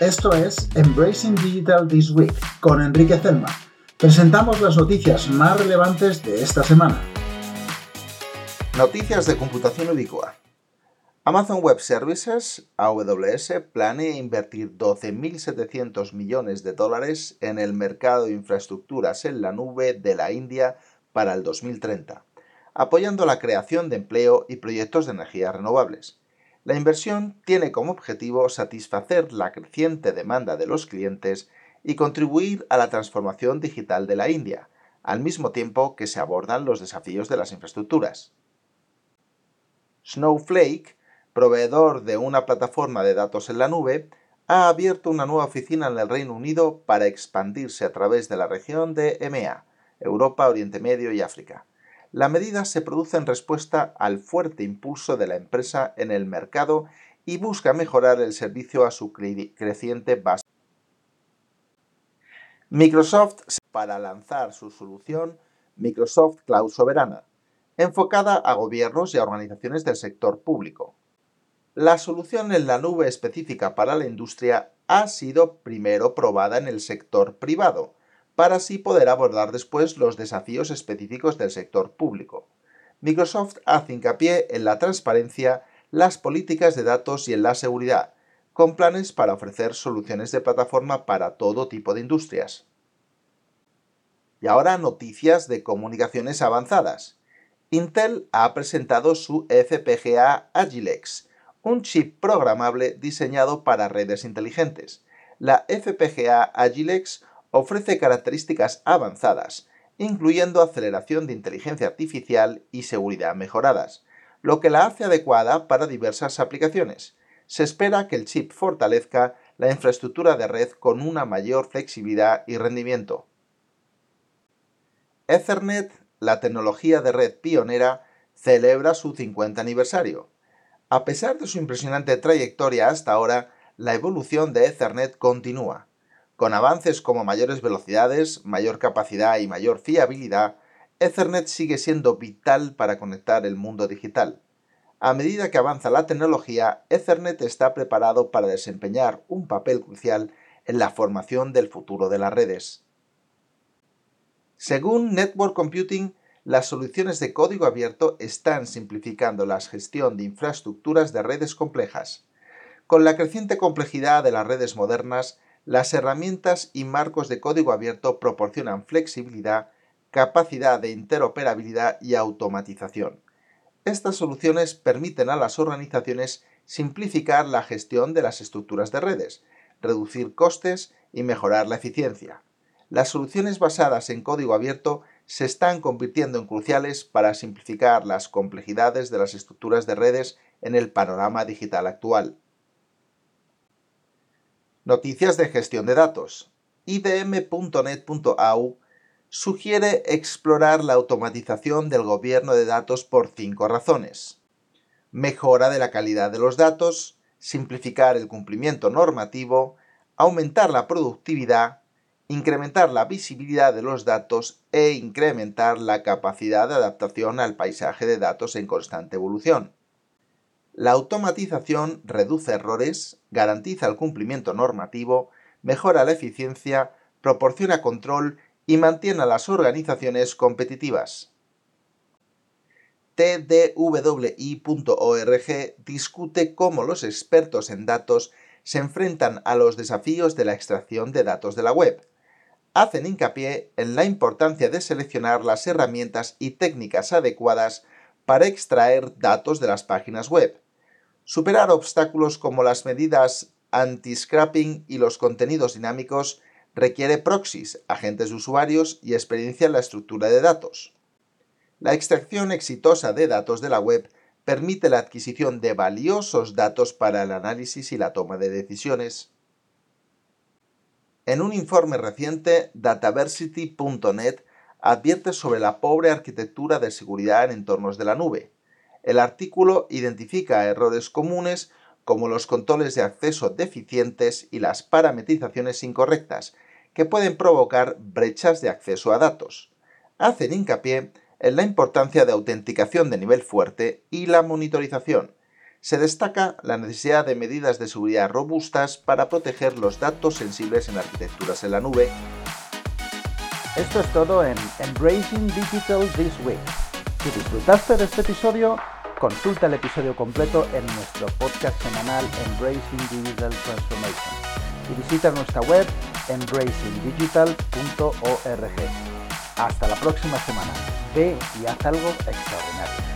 Esto es Embracing Digital This Week con Enrique Zelma. Presentamos las noticias más relevantes de esta semana. Noticias de computación ubicua. Amazon Web Services, AWS, planea invertir 12.700 millones de dólares en el mercado de infraestructuras en la nube de la India para el 2030, apoyando la creación de empleo y proyectos de energías renovables. La inversión tiene como objetivo satisfacer la creciente demanda de los clientes y contribuir a la transformación digital de la India, al mismo tiempo que se abordan los desafíos de las infraestructuras. Snowflake, proveedor de una plataforma de datos en la nube, ha abierto una nueva oficina en el Reino Unido para expandirse a través de la región de EMEA, Europa, Oriente Medio y África. La medida se produce en respuesta al fuerte impulso de la empresa en el mercado y busca mejorar el servicio a su creciente base. Microsoft para lanzar su solución Microsoft Cloud Soberana, enfocada a gobiernos y a organizaciones del sector público. La solución en la nube específica para la industria ha sido primero probada en el sector privado, para así poder abordar después los desafíos específicos del sector público. Microsoft hace hincapié en la transparencia, las políticas de datos y en la seguridad, con planes para ofrecer soluciones de plataforma para todo tipo de industrias. Y ahora noticias de comunicaciones avanzadas. Intel ha presentado su FPGA Agilex, un chip programable diseñado para redes inteligentes. La FPGA Agilex ofrece características avanzadas, incluyendo aceleración de inteligencia artificial y seguridad mejoradas, lo que la hace adecuada para diversas aplicaciones. Se espera que el chip fortalezca la infraestructura de red con una mayor flexibilidad y rendimiento. Ethernet, la tecnología de red pionera, celebra su 50 aniversario. A pesar de su impresionante trayectoria hasta ahora, la evolución de Ethernet continúa. Con avances como mayores velocidades, mayor capacidad y mayor fiabilidad, Ethernet sigue siendo vital para conectar el mundo digital. A medida que avanza la tecnología, Ethernet está preparado para desempeñar un papel crucial en la formación del futuro de las redes. Según Network Computing, las soluciones de código abierto están simplificando la gestión de infraestructuras de redes complejas. Con la creciente complejidad de las redes modernas, las herramientas y marcos de código abierto proporcionan flexibilidad, capacidad de interoperabilidad y automatización. Estas soluciones permiten a las organizaciones simplificar la gestión de las estructuras de redes, reducir costes y mejorar la eficiencia. Las soluciones basadas en código abierto se están convirtiendo en cruciales para simplificar las complejidades de las estructuras de redes en el panorama digital actual. Noticias de gestión de datos. IDM.net.au sugiere explorar la automatización del gobierno de datos por cinco razones. Mejora de la calidad de los datos, simplificar el cumplimiento normativo, aumentar la productividad, incrementar la visibilidad de los datos e incrementar la capacidad de adaptación al paisaje de datos en constante evolución. La automatización reduce errores, garantiza el cumplimiento normativo, mejora la eficiencia, proporciona control y mantiene a las organizaciones competitivas. TDWI.org discute cómo los expertos en datos se enfrentan a los desafíos de la extracción de datos de la web. Hacen hincapié en la importancia de seleccionar las herramientas y técnicas adecuadas para extraer datos de las páginas web, superar obstáculos como las medidas anti-scrapping y los contenidos dinámicos requiere proxies, agentes de usuarios y experiencia en la estructura de datos. La extracción exitosa de datos de la web permite la adquisición de valiosos datos para el análisis y la toma de decisiones. En un informe reciente, Dataversity.net advierte sobre la pobre arquitectura de seguridad en entornos de la nube. El artículo identifica errores comunes como los controles de acceso deficientes y las parametrizaciones incorrectas, que pueden provocar brechas de acceso a datos. Hacen hincapié en la importancia de autenticación de nivel fuerte y la monitorización. Se destaca la necesidad de medidas de seguridad robustas para proteger los datos sensibles en arquitecturas en la nube. Esto es todo en Embracing Digital This Week. Si disfrutaste de este episodio, consulta el episodio completo en nuestro podcast semanal Embracing Digital Transformation y visita nuestra web embracingdigital.org. Hasta la próxima semana. Ve y haz algo extraordinario.